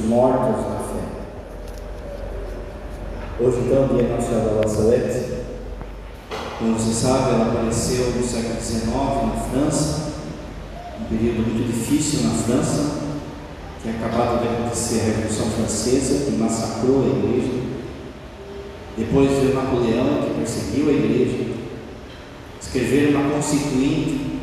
mortos na fé. Hoje, então, dia Nossa Senhora da Salete, como você sabe, ela apareceu no século XIX na França, um período muito difícil na França, que é acabado de acontecer a Revolução Francesa, que massacrou a igreja. Depois veio Napoleão, que perseguiu a igreja. Escreveram uma constituinte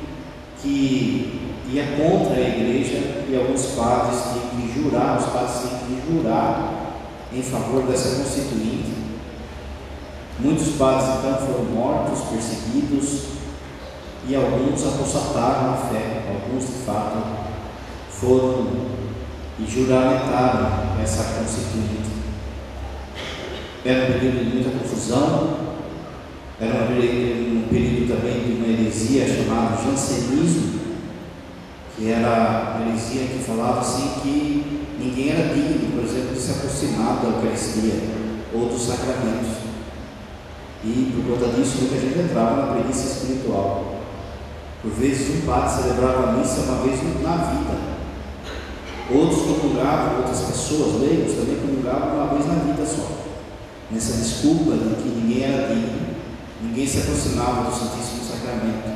que ia contra a igreja e alguns padres tinham que jurar, os padres tinham que jurar em favor dessa constituinte. Muitos padres então foram mortos, perseguidos e alguns apostataram a fé, alguns de fato foram e juramentaram essa constituinte. Era um período de muita confusão, era um período, um período também de uma heresia chamada jansenismo, que era a heresia que falava assim que ninguém era digno, por exemplo, de se aproximar da Eucaristia ou dos sacramentos. E por conta disso muita gente entrava na preguiça espiritual. Por vezes um padre celebrava a missa uma vez na vida. Outros comungavam, outras pessoas, leigos, também comungavam uma vez na vida só. Nessa desculpa de que ninguém era digno, ninguém se aproximava do Santíssimo Sacramento.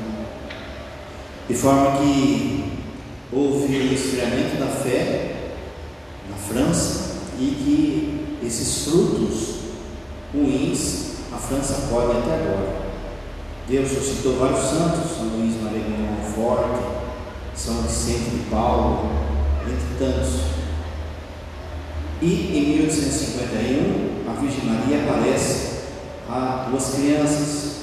De forma que houve o esfriamento da fé na França e que esses frutos ruins a França pode até agora. Deus suscitou vários santos, Luís Maria Montfort, São Vicente de Paulo, entre tantos. E em 1851 a Virgem Maria aparece a duas crianças,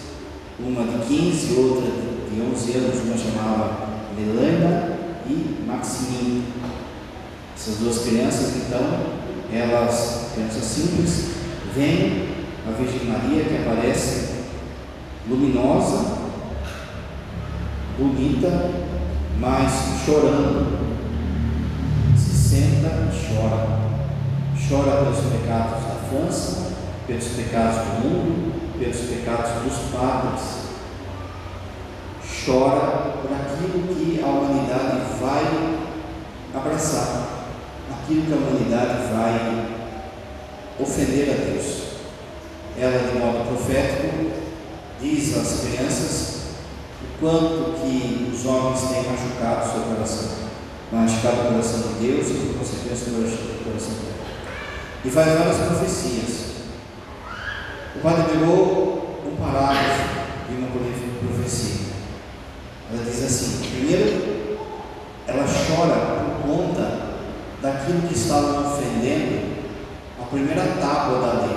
uma de 15 e outra de 11 anos, uma chamava Melana e Maximine. Essas duas crianças, então, elas, crianças simples, vêm a Virgem Maria que aparece luminosa, bonita, mas chorando. Se senta e chora. Chora pelos pecados da França, pelos pecados do mundo, pelos pecados dos padres. Chora por aquilo que a humanidade vai abraçar, aquilo que a humanidade vai ofender a Deus. Ela, de modo profético, diz às crianças o quanto que os homens têm machucado o seu coração, machucado o coração de Deus e, por consequência, o coração de Deus. E faz várias profecias. O padre pegou um parágrafo de uma profecia. Ela diz assim: primeiro, ela chora por conta daquilo que estava ofendendo a primeira tábua da lei.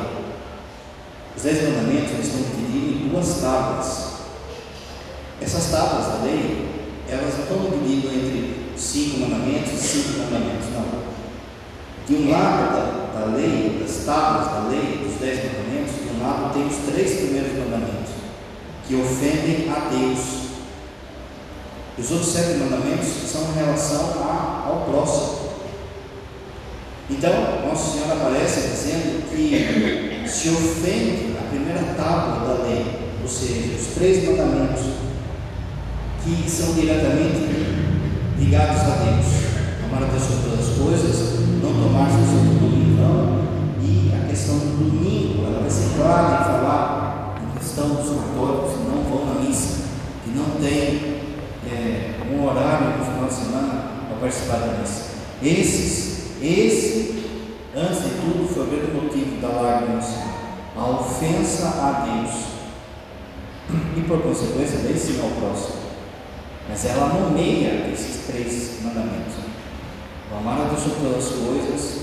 Os dez mandamentos estão divididos em duas tábuas. Essas tábuas da lei, elas não estão divididas entre cinco mandamentos e cinco mandamentos, não. De um lado da, da lei, das tábuas da lei, dos dez mandamentos, de um lado tem os três primeiros mandamentos, que ofendem a Deus. Os outros sete mandamentos são em relação a, ao próximo. Então, Nossa Senhora aparece dizendo que se ofende a primeira tábua da lei, ou seja, os três mandamentos, que são diretamente ligados a Deus. Amar a Deus sobre todas as coisas, não tomar seu santo domingo e a questão do domingo, ela vai ser clara em falar em questão dos católicos que não vão na missa, que não tem é, um horário no final de semana para participar da missa. Esses esse, antes de tudo, foi o grande motivo da lágrima do a ofensa a Deus e, por consequência, daí sim ao próximo. Mas ela nomeia esses três mandamentos: o amar a Deus sobre todas as coisas,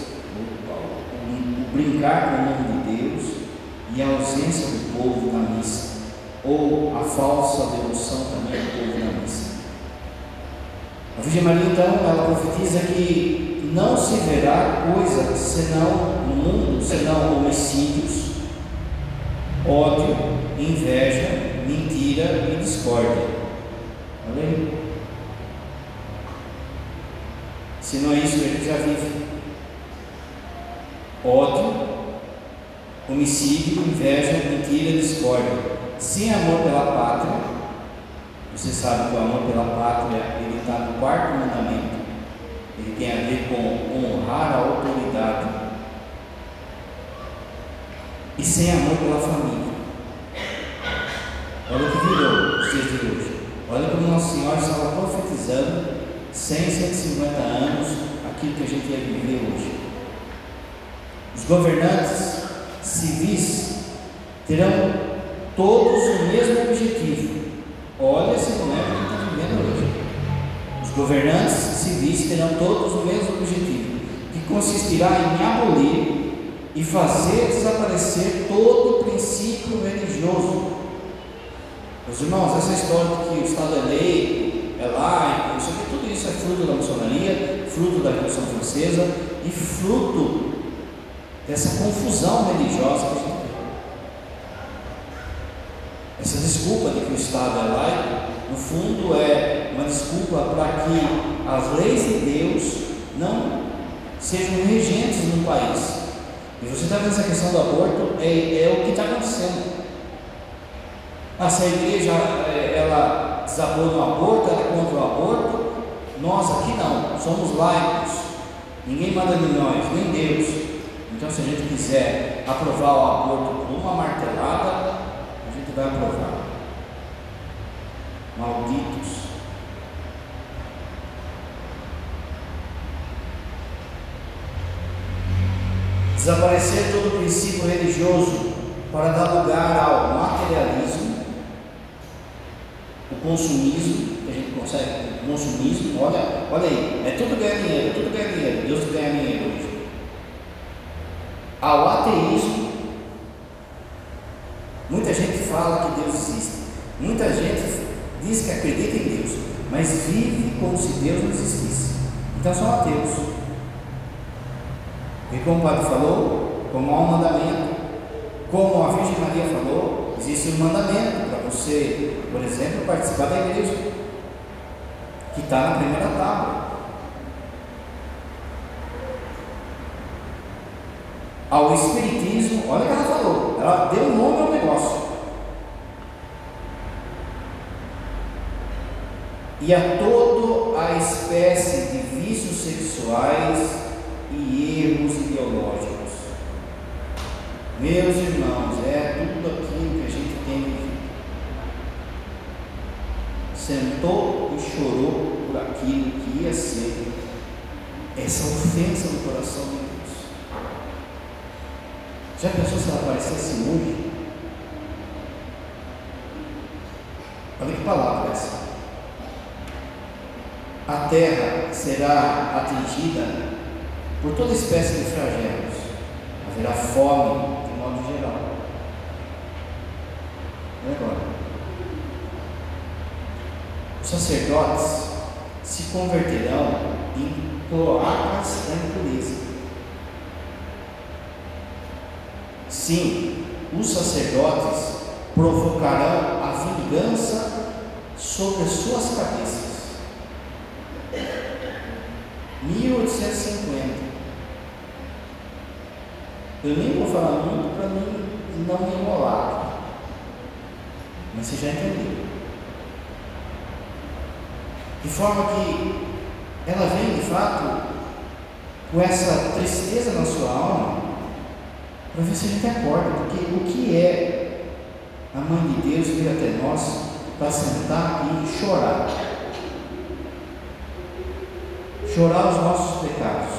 o brincar com o nome de Deus e a ausência do povo na missa, ou a falsa devoção também do povo na missa. A Virgem Maria, então, ela profetiza que não se verá coisa senão no mundo, senão homicídios, ódio, inveja, mentira e discórdia. Aí. Se não é isso que a gente já vive. Ódio, homicídio, inveja, mentira, discórdia. Sem amor pela pátria, você sabe que o amor pela pátria ele está no quarto mandamento, ele tem a ver com honrar a autoridade e sem amor pela família. Olha o que virou os dias de hoje. Olha como Nosso Senhor estava profetizando 100, 150 anos aquilo que a gente ia viver hoje. Os governantes civis terão todos o mesmo objetivo. Olha esse momento que está vivendo hoje. Governantes civis terão todos o mesmo objetivo, que consistirá em abolir e fazer desaparecer todo o princípio religioso. Meus irmãos, essa história de que o Estado é lei, é laico, isso aqui, tudo isso é fruto da maçonaria, fruto da Revolução Francesa e fruto dessa confusão religiosa que a gente tem. Essa desculpa de que o Estado é laico, no fundo, é uma desculpa para que as leis de Deus não sejam regentes no país. E você está vendo essa questão do aborto, é, é o que está acontecendo. Ah, se a igreja é, ela desabou no aborto, ela é contra o aborto, nós aqui não, somos laicos, ninguém manda em nós, nem Deus. Então, se a gente quiser aprovar o aborto por uma martelada, a gente vai aprovar. Malditos. Desaparecer todo princípio religioso para dar lugar ao materialismo, o consumismo, que a gente consegue, o consumismo, olha, olha aí, é tudo ganhar dinheiro, é tudo ganhar dinheiro, Deus ganha dinheiro hoje. Ao ateísmo, muita gente fala que Deus existe, muita gente diz que acredita em Deus, mas vive como se Deus não existisse. Então são ateus. E como o padre falou, como há um mandamento, como a Virgem Maria falou, existe um mandamento para você, por exemplo, participar da igreja, que está na primeira tábua. Ao Espiritismo, olha o que ela falou, ela deu nome ao negócio. E a toda a espécie de vícios sexuais e erros ideológicos. Meus irmãos, é tudo aquilo que a gente tem vivido. Sentou e chorou por aquilo que ia ser essa ofensa no coração de Deus. Já pensou se ela aparecesse hoje? Olha que palavra essa. A terra será atingida por toda espécie de flagelos. Haverá fome, de modo geral. E agora? Os sacerdotes se converterão em cloacas da impureza. Sim, os sacerdotes provocarão a vingança sobre as suas cabeças. 1850. Eu nem vou falar muito para mim não me enrolar. Mas você já entendeu. De forma que ela vem de fato com essa tristeza na sua alma para ver se a gente acorda, porque o que é a mãe de Deus vir até nós para sentar e chorar? Chorar os nossos pecados,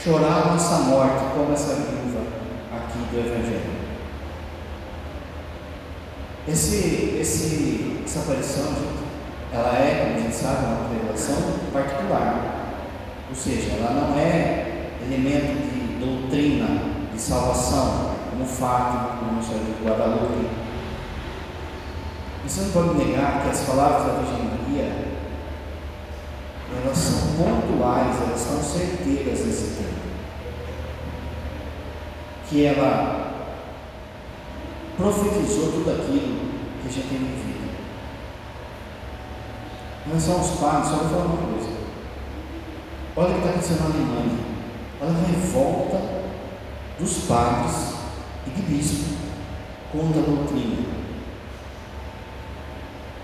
chorar a nossa morte, como essa viúva do Evangelho. Esse, esse, essa aparição, gente, ela é, como a gente sabe, uma revelação particular. Ou seja, ela não é elemento de doutrina, de salvação, como Fátima, como Nossa Senhora de Guadalupe. Você não pode negar que as palavras da Virgem Maria, elas são pontuais, elas são certeiras nesse tempo que ela profetizou tudo aquilo que a gente tem vivido. Nós somos padres, só vou falar uma coisa. Olha o que está acontecendo na Alemanha. Olha a revolta dos padres e de bispo contra a doutrina.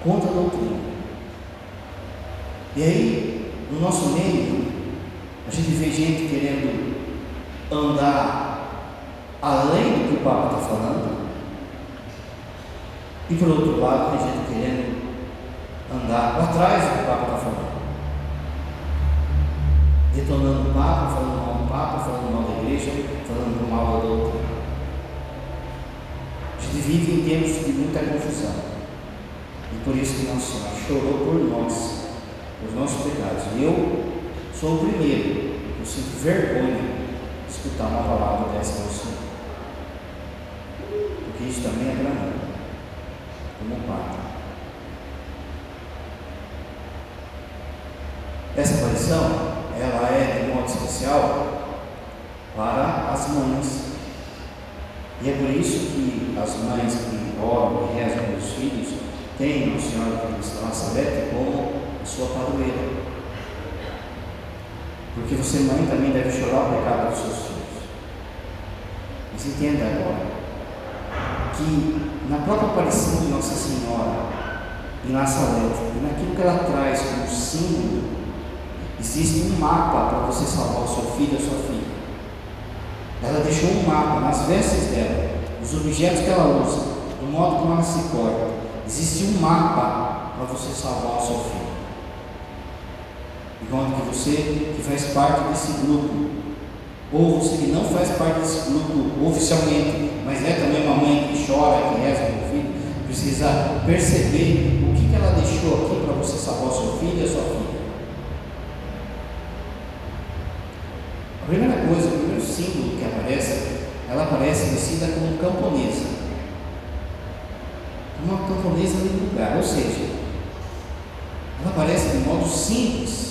Contra a doutrina. E aí, no nosso meio, a gente vê gente querendo andar além do que o Papa está falando, e por outro lado, tem gente querendo andar atrás do que o Papa está falando. Detonando o Papa, falando mal do Papa, falando mal da igreja, falando mal da doutrina. Gente vive em tempos de muita confusão. E por isso que Nossa Senhora chorou por nós, os nossos pecados. E eu sou o primeiro, eu sinto vergonha de escutar uma palavra dessa ao Senhor. Porque isso também é para mim, como Pai. Essa aparição, ela é de modo especial para as mães. E é por isso que as mães que oram e rezam pelos filhos têm o Senhor de Nazaré como a sua padroeira. Porque você, mãe, também deve chorar o pecado dos seus filhos. Mas entenda agora que na própria aparição de Nossa Senhora em Nazaré, e naquilo que ela traz como símbolo, existe um mapa para você salvar o seu filho ou sua filha. Ela deixou um mapa nas vestes dela, os objetos que ela usa, do modo como ela se porta. Existe um mapa para você salvar o seu filho. Enquanto que você que faz parte desse grupo, ou você que não faz parte desse grupo oficialmente, mas é também uma mãe que chora, que reza o filho, precisa perceber o que, que ela deixou aqui para você salvar seu filho e a sua filha. A primeira coisa, o primeiro símbolo que aparece, ela aparece vestida como camponesa. Uma camponesa de lugar, ou seja, ela aparece de modo simples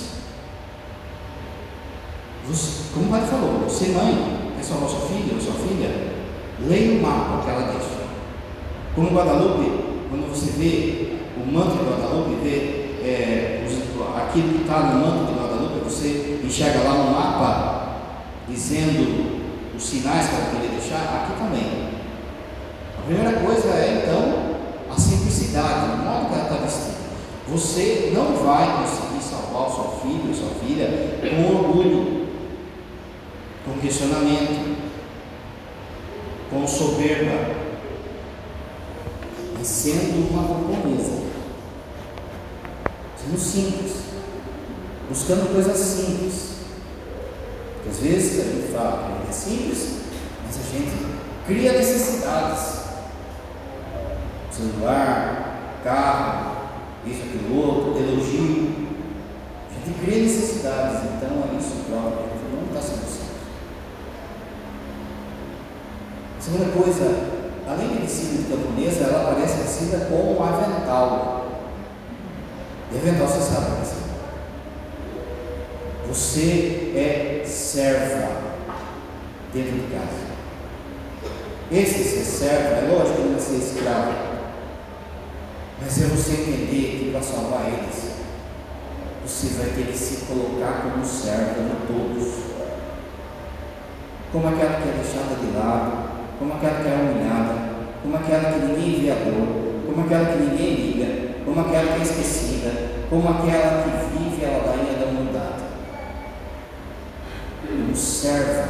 você, como o pai falou, você mãe, é salvar sua filha sua filha, leia o mapa que ela deixa. Como Guadalupe, quando você vê o manto de Guadalupe, vê é, aquilo que está no manto de Guadalupe, você enxerga lá no mapa, dizendo os sinais que ela queria deixar, aqui também. A primeira coisa é então a simplicidade, o modo que ela está vestida. Você não vai conseguir salvar o seu filho sua filha com orgulho com questionamento, com soberba, e sendo uma compromisso, sendo simples, buscando coisas simples. Porque às vezes a gente fala que é simples, mas a gente cria necessidades. Celular, carro, isso, aquilo outro, elogio. A gente cria necessidades, então é isso próprio, a gente não está sendo Segunda coisa, além de vestida de camponesa, ela aparece vestida com um avental. E avental você sabe o que é. Você é serva dentro de casa. Esse ser servo, é lógico que ele vai ser escravo. Mas é você entender que para salvar eles, você vai ter que se colocar como servo de todos. Como aquela que é deixada de lado, como aquela que é humilhada, como aquela que ninguém vê a dor, como aquela que ninguém liga, como aquela que é esquecida, como aquela que vive a ladainha da humildade. Observa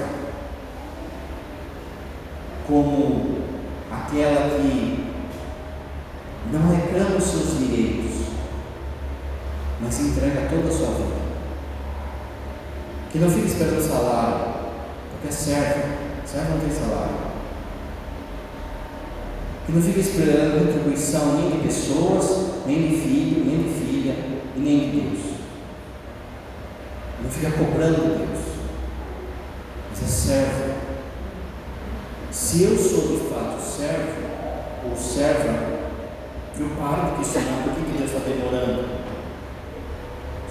como aquela que não reclama os seus direitos, mas entrega toda a sua vida. Que não fica esperando salário, porque é servo, servo não tem salário que não fica esperando retribuição nem de pessoas, nem de filho, nem de filha e nem de Deus. Não fica cobrando de Deus, mas é servo. Se eu sou de fato servo ou serva, eu paro de questionar por que Deus está demorando.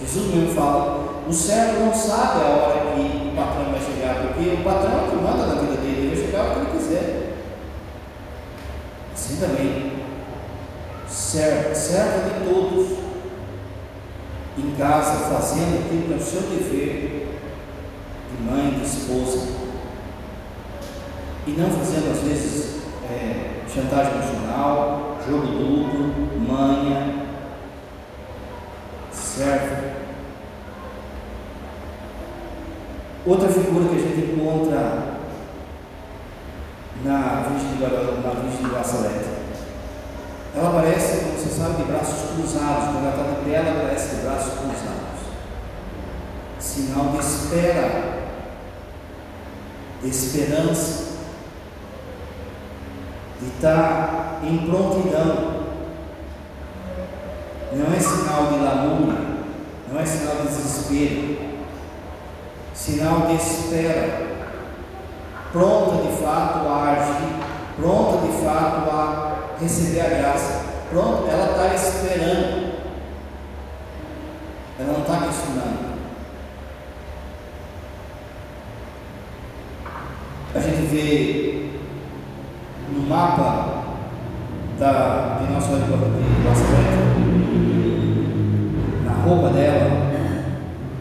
Jesus mesmo fala: o servo não sabe a hora que o patrão vai chegar, porque o patrão é que manda na vida dele, ele vai chegar a hora que ele quiser assim também, serva, serva de todos, em casa, fazendo aquilo que é o seu dever de mãe, de esposa, e não fazendo às vezes é, chantagem emocional, jogo duplo, manha, serva. Outra figura que a gente encontra da Virgem de Guaçalete. Ela aparece, como você sabe, de braços cruzados. Quando ela está de pé, ela aparece de braços cruzados. Sinal de espera, de esperança, de estar em prontidão. Não é sinal de lamúria, não é sinal de desespero, sinal de espera, pronta de fato a agir, pronta de fato a receber a graça. Pronto, ela está esperando. Ela não está questionando. A gente vê no mapa da, de nossa de Bastante, na roupa dela,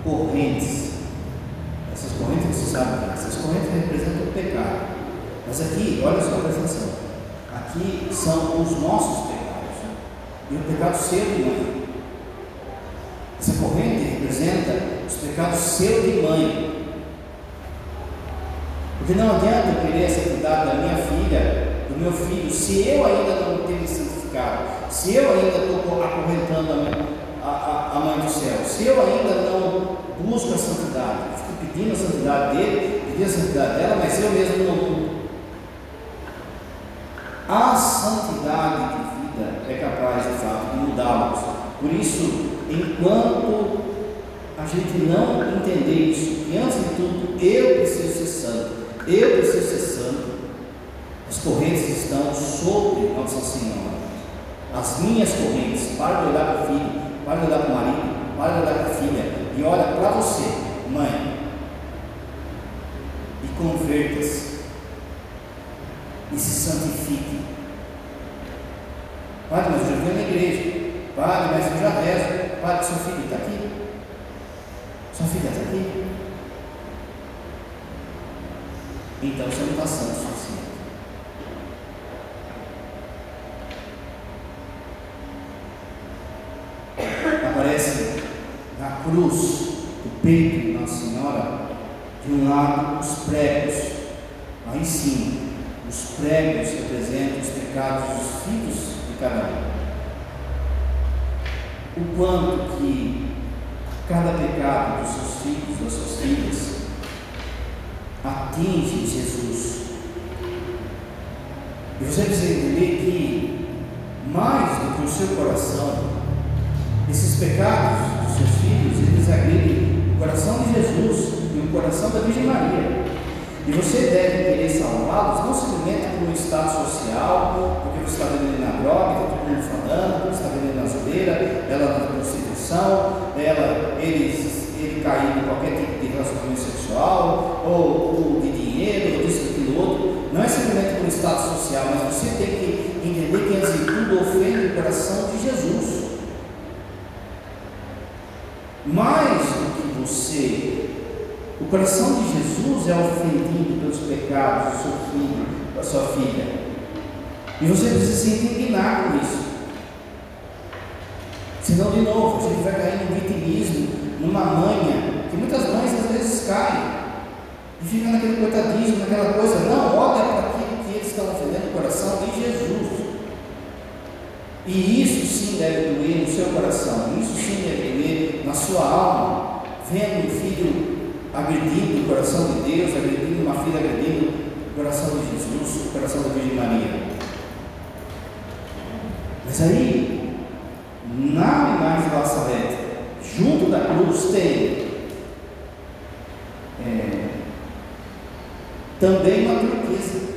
correntes. Essas correntes, você sabe, essas correntes representam o pecado. Mas aqui, olha só, presta atenção aqui são os nossos pecados e o pecado seu de mãe. Essa corrente representa os pecados seu de mãe. Porque não adianta querer essa cuidado da minha filha, do meu filho, se eu ainda não tenho me santificado, se eu ainda estou acorrentando a, a, a mãe do céu, se eu ainda não busco a santidade, fico pedindo a santidade dele, pedindo a santidade dela, mas eu mesmo não a santidade de vida é capaz, de fato, de mudá-los. Por isso, enquanto a gente não entender isso, que antes de tudo eu preciso ser santo, eu preciso ser santo, as correntes estão sobre Nossa Senhora. As minhas correntes, para de olhar para o filho, para de olhar para o marido, para de olhar para a filha, e olha para você, mãe, e converta-se e se santifique. Padre, mas eu já vou na igreja. Padre, mas eu já rezo. Padre, seu filho está aqui? Sua filha está aqui? Então você não está santo o suficiente. Aparece na cruz do peito de Nossa Senhora, de um lado os pregos, lá em cima, os pregos representam os pecados dos filhos de cada um. O quanto que cada pecado dos seus filhos, das suas filhas, atinge Jesus. E você precisa entender que, mais do que o seu coração, esses pecados dos seus filhos, eles agridem o coração de Jesus e o coração da Virgem Maria. E você deve querer salvá-los não simplesmente por um estado social, porque você está vendendo na droga, está todo mundo falando, porque você está vendendo na zoeira, ela na prostituição, ela, eles, ele cair em qualquer tipo de relacionamento sexual, ou, ou de dinheiro, ou disso, aquilo outro. Não é simplesmente por um estado social, mas você tem que entender que antes de tudo ofende o coração de Jesus. Mais do que você o coração de Jesus é ofendido pelos pecados do seu filho, da sua filha. E você precisa se indignar com isso. Senão, de novo, você vai cair no vitimismo, numa manha, que muitas mães às vezes caem. E fica naquele coitadismo, naquela coisa. Não, olha para aquilo que eles estão ofendendo o coração de Jesus. E isso sim deve doer no seu coração, isso sim deve doer na sua alma, vendo o filho agredindo o coração de Deus, agredindo uma filha, agredindo o coração de Jesus, o coração da Virgem Maria. Mas aí, na imagem da Nazaré, junto da cruz, tem é, também uma turquesa.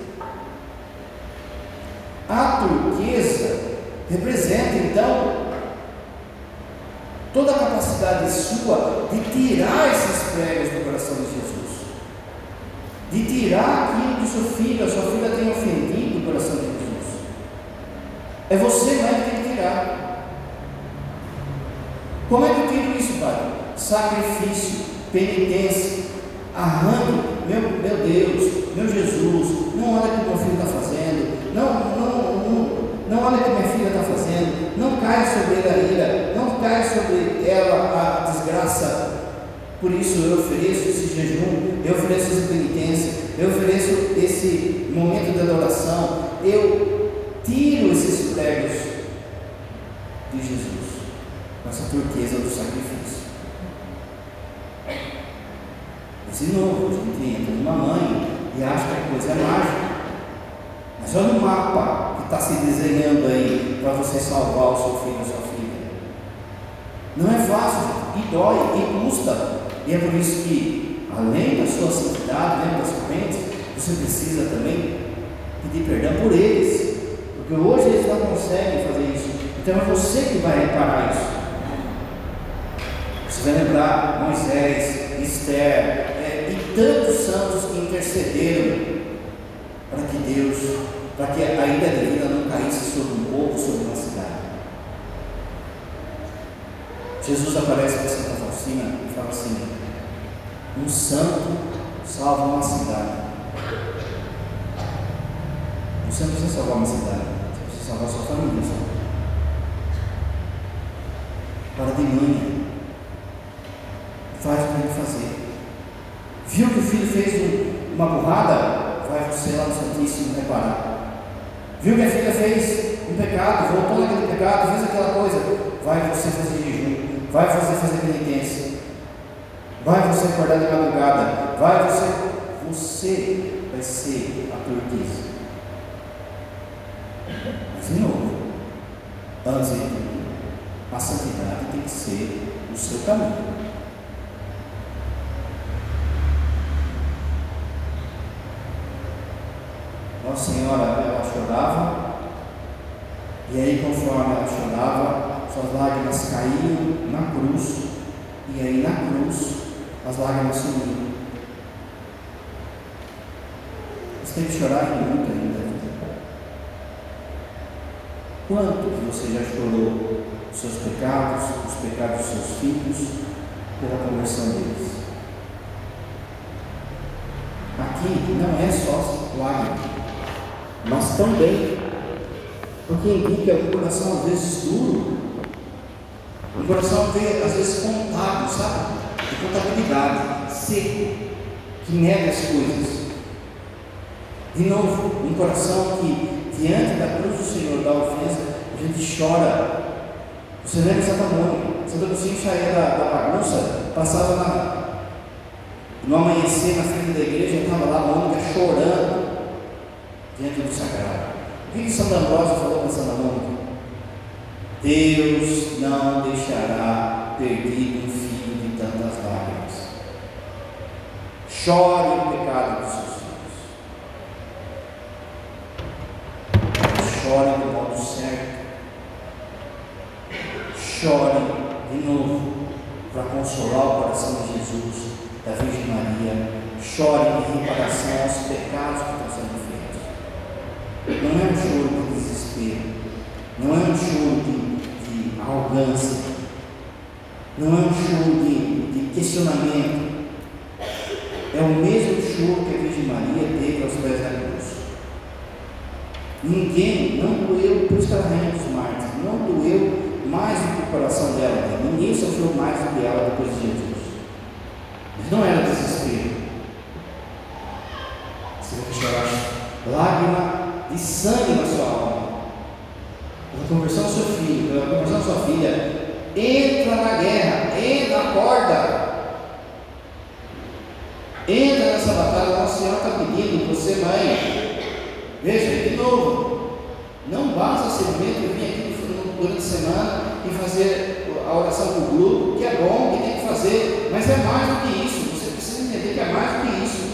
A turquesa representa então toda a capacidade sua de tirar esses pregos do coração de Jesus, de tirar aquilo que seu filho, a sua filha tem ofendido o coração de Jesus. É você mãe que tem que tirar. Como é que eu tiro isso, Pai? Sacrifício, penitência, arranque, meu, meu Deus, meu Jesus, não olha o que meu filho está fazendo, não, não, não não olha o que minha filha está fazendo, não caia sobre ela a ira, não caia sobre ela a desgraça. Por isso eu ofereço esse jejum, eu ofereço essa penitência, eu ofereço desse momento de adoração, eu tiro esses pregos de Jesus, com essa turquesa do sacrifício. Mas de novo, a gente entra numa mãe e acha que a coisa é mágica. Mas olha o mapa que está se desenhando aí para você salvar o seu filho ou sua filha. Não é fácil, e dói, e custa. E é por isso que, além da sua santidade, além das correntes, você precisa também pedir perdão por eles. Porque hoje eles não conseguem fazer isso. Então é você que vai reparar isso. Você vai lembrar Moisés, Esther é, e tantos santos que intercederam para que Deus, para que a ilha vida não caísse sobre um povo, sobre uma cidade. Jesus aparece para Faustina e fala assim: um santo salva uma cidade. Você não precisa salvar uma cidade, você precisa salvar sua família. Para de manhã. Faz o que tem que fazer. Viu que o filho fez uma burrada? Vai você lá no Santíssimo reparar. Viu que a filha fez um pecado, voltou naquele pecado, fez aquela coisa? Vai você fazer vai você fazer penitência, vai você acordar de madrugada, vai você. Você vai ser a turquesa. Mas, de novo, antes de tudo, a santidade tem que ser o seu caminho. Nossa Senhora, ela chorava, e aí, conforme ela chorava, suas lágrimas caíam na cruz, e aí na cruz as lágrimas sumiam. Você tem chorar muito ainda. Quanto que você já chorou os seus pecados, os pecados dos seus filhos, pela conversão deles? Aqui não é só lágrimas, mas também, porque indica um coração às vezes duro, um coração às vezes contábil, sabe? De contabilidade, seco, que nega as coisas. De novo, um coração que diante da cruz do Senhor da ofensa, a gente chora. Você lembra Santa Mônica? Santa Agostinho saía da, da bagunça, passava na, no amanhecer na frente da igreja, estava lá a Mônica chorando diante do sagrado. O que, Santa Ambrósio falou para Santa Mônica? Deus não deixará perdido um filho de tantas lágrimas. Chore o pecado dos seus chore do modo certo. Chore de novo para consolar o coração de Jesus, da Virgem Maria. Chore em reparação aos pecados que estão sendo feitos. Não é um choro de desespero, não é um choro arrogância, não é um choro de, de questionamento. É o mesmo choro que a Virgem Maria teve aos pés da cruz. Ninguém, não doeu, que ela dos mártires, não doeu mais do que o coração dela. Ninguém sofreu mais do que ela depois de Jesus. Mas não era desespero. Você vai chorar lágrima de sangue na sua alma. Pela conversão do seu filho, pela conversão da sua filha, entra na guerra, entra, acorda. Entra nessa batalha, Nossa Senhora está pedindo, você, mãe, Veja, de novo, não basta simplesmente vir aqui durante a semana e fazer a oração do grupo, que é bom, que tem que fazer, mas é mais do que isso. Você precisa entender que é mais do que isso.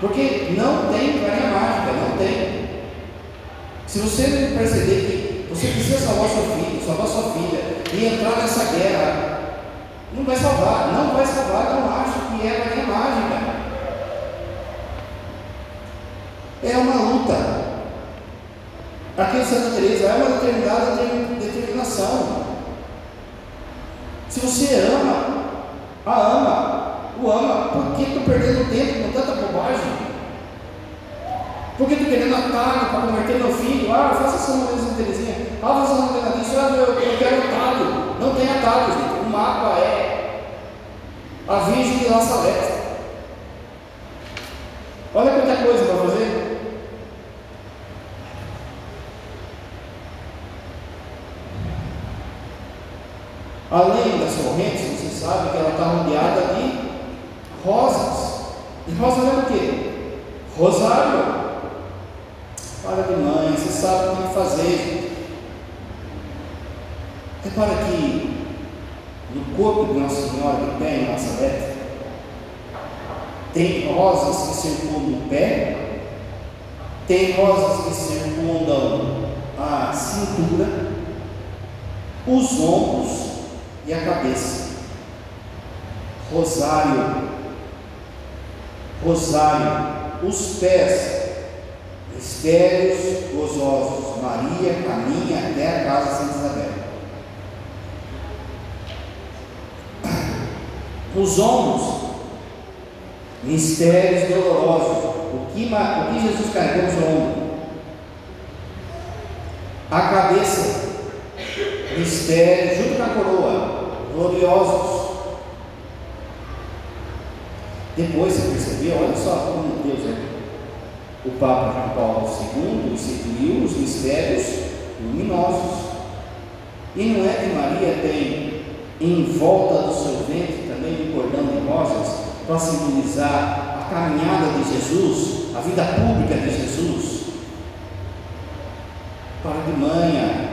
Porque não tem varinha mágica, não tem. Se você perceber que você precisa salvar seu filho, salvar sua filha e entrar nessa guerra, não vai salvar, não vai salvar, não acho que é varinha mágica. É uma luta. Aqui em Santa Teresa é uma determinada determinação. Se você ama, a ama, o ama, por que estou perdendo tempo com tanta bobagem? Por que estou querendo atalho para converter meu filho? Ah, faça essa uma vez Terezinha. Ah, vocês assim, não tem nariz? Ah, eu, eu quero atalho. Não tem atalho, gente. O mapa é a Virgem de Lazareta. Olha quanta coisa para fazer. Além das correntes, você sabe que ela está rodeada de rosas. E rosas é o quê? Rosário. Para de mãe, você sabe o que fazer, gente. Repara que no corpo de Nossa Senhora de pé em Nazaré, tem rosas que circundam o pé, tem rosas que circundam a cintura, os ombros e a cabeça. Rosário, rosário, os pés, mistérios gozosos. Maria caminha até a casa de Santa Isabel. Os ombros, mistérios dolorosos. O que, o que Jesus carregou no seu ombro? A cabeça, mistério, junto com a coroa, gloriosos. Depois você percebeu, olha só como Deus é. O Papa Paulo II instituiu os mistérios luminosos. E não é que Maria tem em volta do seu ventre também um cordão de rosas para simbolizar a caminhada de Jesus, a vida pública de Jesus? Para de manhã,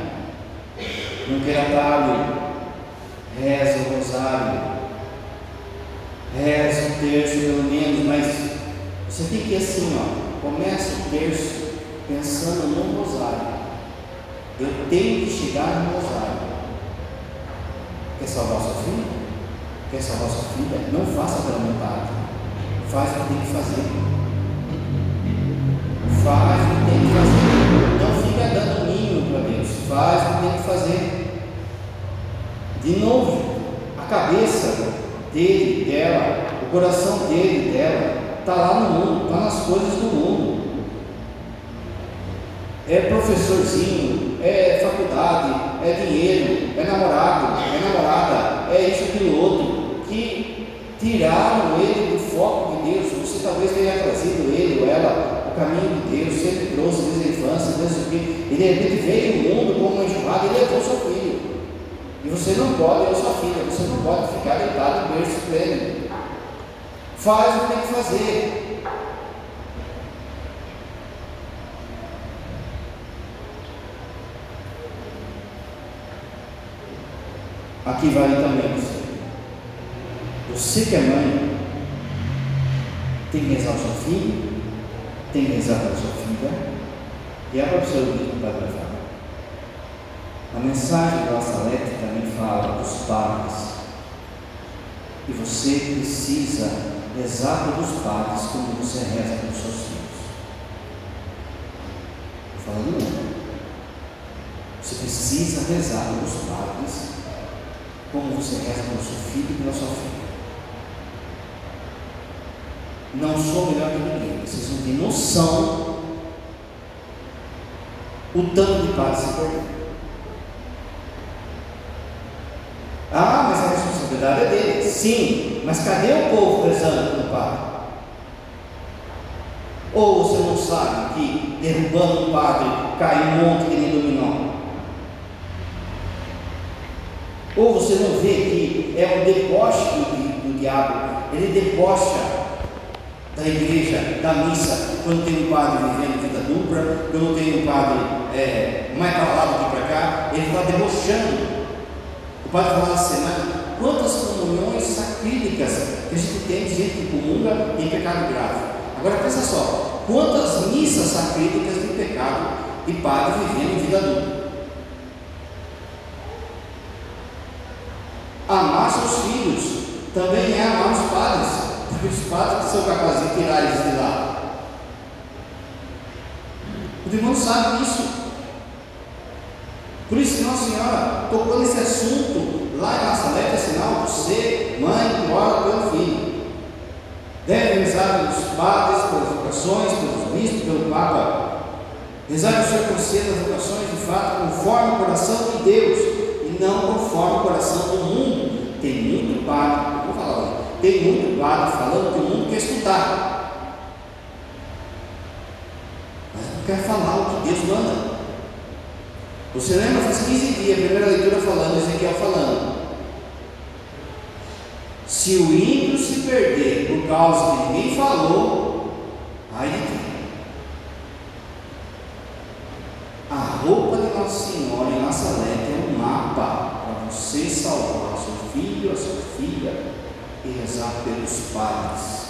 queira atalho, reza o rosário, reza o terço pelo menos, mas você tem que ir assim, ó, começa o terço pensando no rosário. Eu tenho que chegar no rosário. Quer salvar sua filha? Quer salvar sua filha? Não faça pela vontade. Faz o que tem que fazer. Faz o que tem que fazer. Não fica dando mínimo para Deus. Faz o que tem que fazer. De novo, a cabeça dele, dela, o coração dele, dela, está lá no mundo, está nas coisas do mundo. É professorzinho, é faculdade, é dinheiro, é namorado, é namorada, é isso, aquilo outro, tiraram ele do foco de Deus. Você talvez tenha trazido ele ou ela o caminho de Deus, sempre trouxe desde a infância, desde o que. E de repente veio o mundo como uma enxurrada e levou seu filho. E você não pode, ou sua filha, você não pode ficar deitado no berço pleno. Faz o que tem que fazer. Aqui vale também você. Que é mãe, tem que rezar o seu filho, tem que rezar para sua filha, e abra o seu livro para gravar. A mensagem do Assalete também fala dos padres. E você precisa rezar pelos padres como você reza pelos seus filhos. Estou falando. Você precisa rezar pelos padres como você reza pelo seu filho e pela sua filha. Não sou melhor que ninguém. Vocês não têm noção o tanto de padres se perdeu. Ah, mas a responsabilidade é dele. Sim, mas cadê o povo rezando no padre? Ou você não sabe que derrubando o padre cai um monte que nem dominó? Ou você não vê que é um deboche do, do diabo, ele debocha da igreja, da missa, quando tem um padre vivendo vida dupla, quando tem um padre é, mais para lá do que para cá, ele está debochando o padre falava assim, né? quantas comunhões sacrílicas que a gente tem de gente que comunga em pecado grave. Agora pensa só, quantas missas sacrílicas de pecado e padre vivendo vida adulta. Amar seus filhos também é amar os padres, os padres são capazes de tirar eles de lá. O irmão sabe disso. Por isso Nossa Senhora tocou nesse assunto lá em Nazaré, é sinal, você, mãe, que ora pelo filho. Deve rezar pelos padres, pelas vocações, pelos bispos, pelo Papa. Rezar o Senhor conceda as vocações de fato conforme o coração de Deus e não conforme o coração do mundo. Tem muito padre, vou falar hoje, tem muito padre falando que o mundo quer escutar. Mas não quer falar o que Deus manda. Você lembra? Faz 15 dias, a primeira leitura falando, Ezequiel falando. Se o ímpio se perder por causa que ninguém falou, aí de? A roupa de Nossa Senhora em Nazaré é um mapa para você salvar seu filho, a sua filha e rezar pelos pais.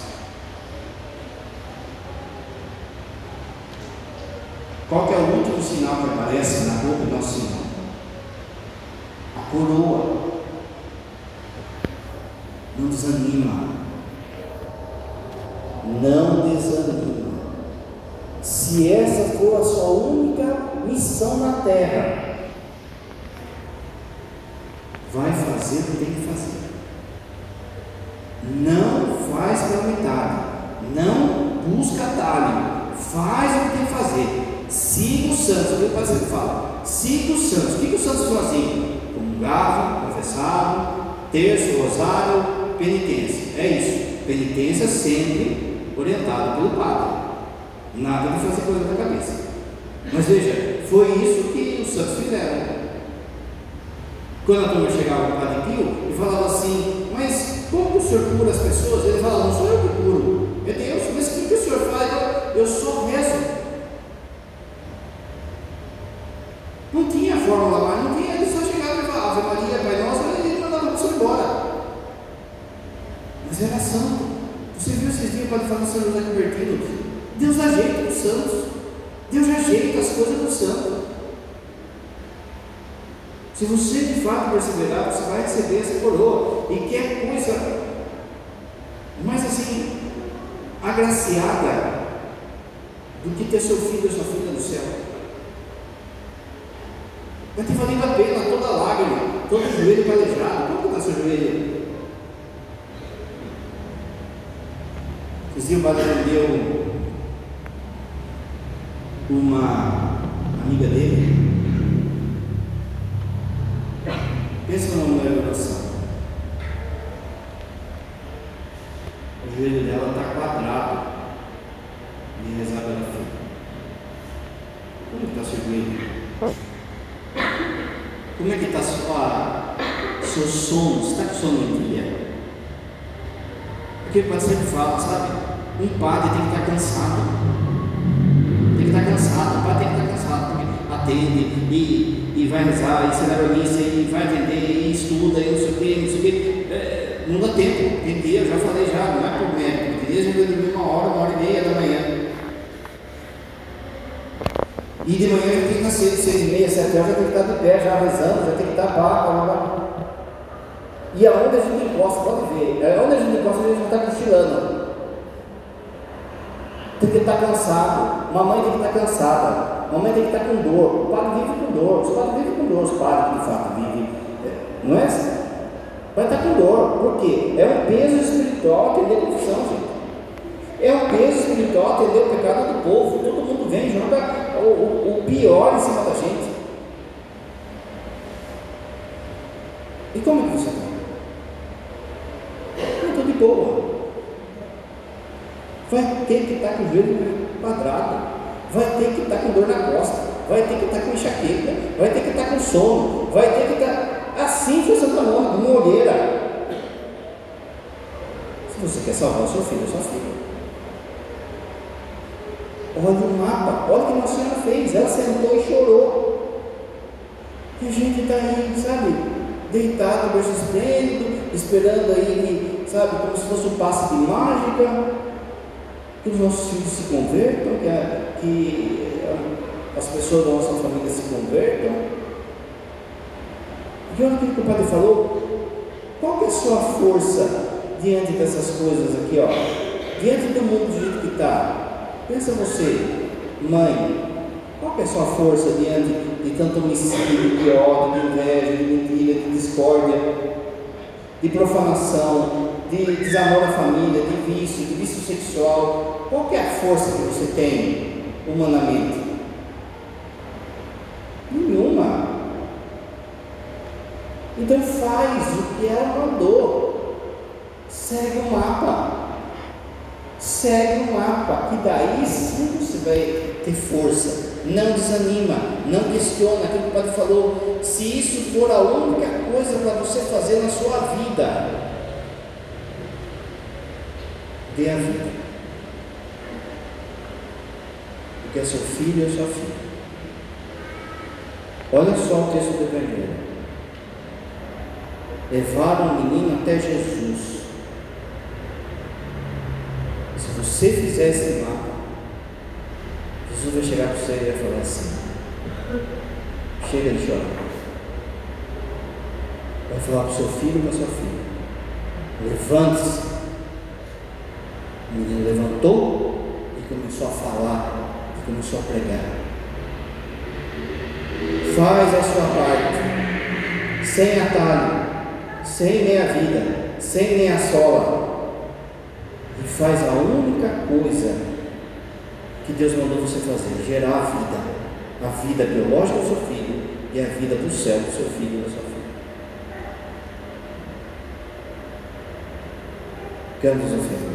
Qual é o último sinal que aparece na roupa de Nossa Senhora? A coroa. Não desanima. Não desanima. Se essa for a sua única missão na terra, vai fazer o que tem que fazer. Não faz pela metade. Não busca atalho. Faz o que tem que fazer. Siga os santos. O que o sempre fala? Siga os santos. O que, que os santos faziam? Comungavam, confessavam, terço, rosário, penitência. É isso. Penitência sempre orientada pelo padre. Nada de fazer coisa na cabeça. Mas veja, foi isso que os santos fizeram. Quando a turma chegava o Padre Pio e falava assim, mas como o senhor cura as pessoas? Ele falava, não sou eu que curo, é Deus, mas o que o senhor faz? Eu, eu só rezo. Não tinha fórmula mais, não tinha, ele só chegava e falava, Ave Maria, Pai e ele mandava a pessoa embora. Mas era santo. Você viu esses dias o Padre falando São José convertido? Deus ajeita os santos. Deus ajeita as coisas do santo. Se você de fato perseverar, você vai receber essa coroa. E que é coisa mais assim, agraciada do que ter seu filho ou sua filha no céu. Vai ter valido a pena toda lágrima, todo joelho calejado. Como está seu joelho? Dizia o padre deu uma amiga dele Pensa numa mulher oração. O joelho dela está quadrado de rezar pela filha. Como está seu joelho? Como é que está sua, seu sono? Você está com sono em dia? Porque o padre sempre fala, sabe? Um padre tem que estar cansado. Tem que estar cansado, o padre tem que estar cansado, porque atende e e vai rezar, e celebra missa, e vai vender, e estuda, e não sei o que, não sei o que. É, não dá tempo. Tem dia, já falei já, não é mérito. Tem dias eu dormir uma hora, uma hora e meia da manhã. E de manhã já tem que seis e meia, sete horas, já tem que estar de pé, já rezando, já tem que estar pá, pá, pá. E aonde a gente encosta, pode ver, aonde a gente encosta, a gente não está cochilando. Tem que estar cansado, mamãe tem que estar cansada, mamãe tem que estar com dor, o padre vive com dor, os padres vivem com dor, os padres de fato vivem, é, não é assim? Vai estar com dor, por quê? É um peso espiritual atender a confissão, gente. É um peso espiritual atender o pecado do povo. Todo mundo vem, joga o, o, o pior em cima da gente. E como é que você? Eu estou de boa. Vai ter que estar com o joelho quadrado vai ter que estar com dor na costa, vai ter que estar com enxaqueca, vai ter que estar com sono, vai ter que estar. Assim Santa Mônica, uma olheira. Se você quer salvar o seu filho, sua filha. Olha o mapa, olha o que Nossa Senhora fez. Ela sentou e chorou. E a gente está aí, sabe, deitado, berço esperando aí, sabe, como se fosse um passe de mágica que os nossos filhos se convertam, que, a, que as pessoas da nossa família se convertam. E olha o que o padre falou. Qual é a sua força diante dessas coisas aqui, ó? Diante do mundo do jeito que está. Pensa você, mãe, qual é a sua força diante de tanto homicídio, de ódio, de inveja, de mentira, de discórdia, de profanação, de desamor à família, de vício, de vício sexual, qual é a força que você tem humanamente? Nenhuma. Então faz o que ela mandou. Segue o mapa. Segue o mapa. E daí sim você vai ter força. Não desanima, não questiona aquilo que o padre falou. Se isso for a única coisa para você fazer na sua vida, a vida. Porque é seu filho e é sua filha. Olha só o texto do Evangelho. Levaram o menino até Jesus. Se você fizer esse mapa, Jesus vai chegar para você e vai falar assim: chega de chorar. Vai falar para o seu filho e para a sua filha: levante-se. O menino levantou e começou a falar, e começou a pregar. Faz a sua parte, sem atalho, sem meia vida, sem meia sola, e faz a única coisa que Deus mandou você fazer: gerar a vida, a vida biológica do seu filho e a vida do céu do seu filho e da sua filha. Quero.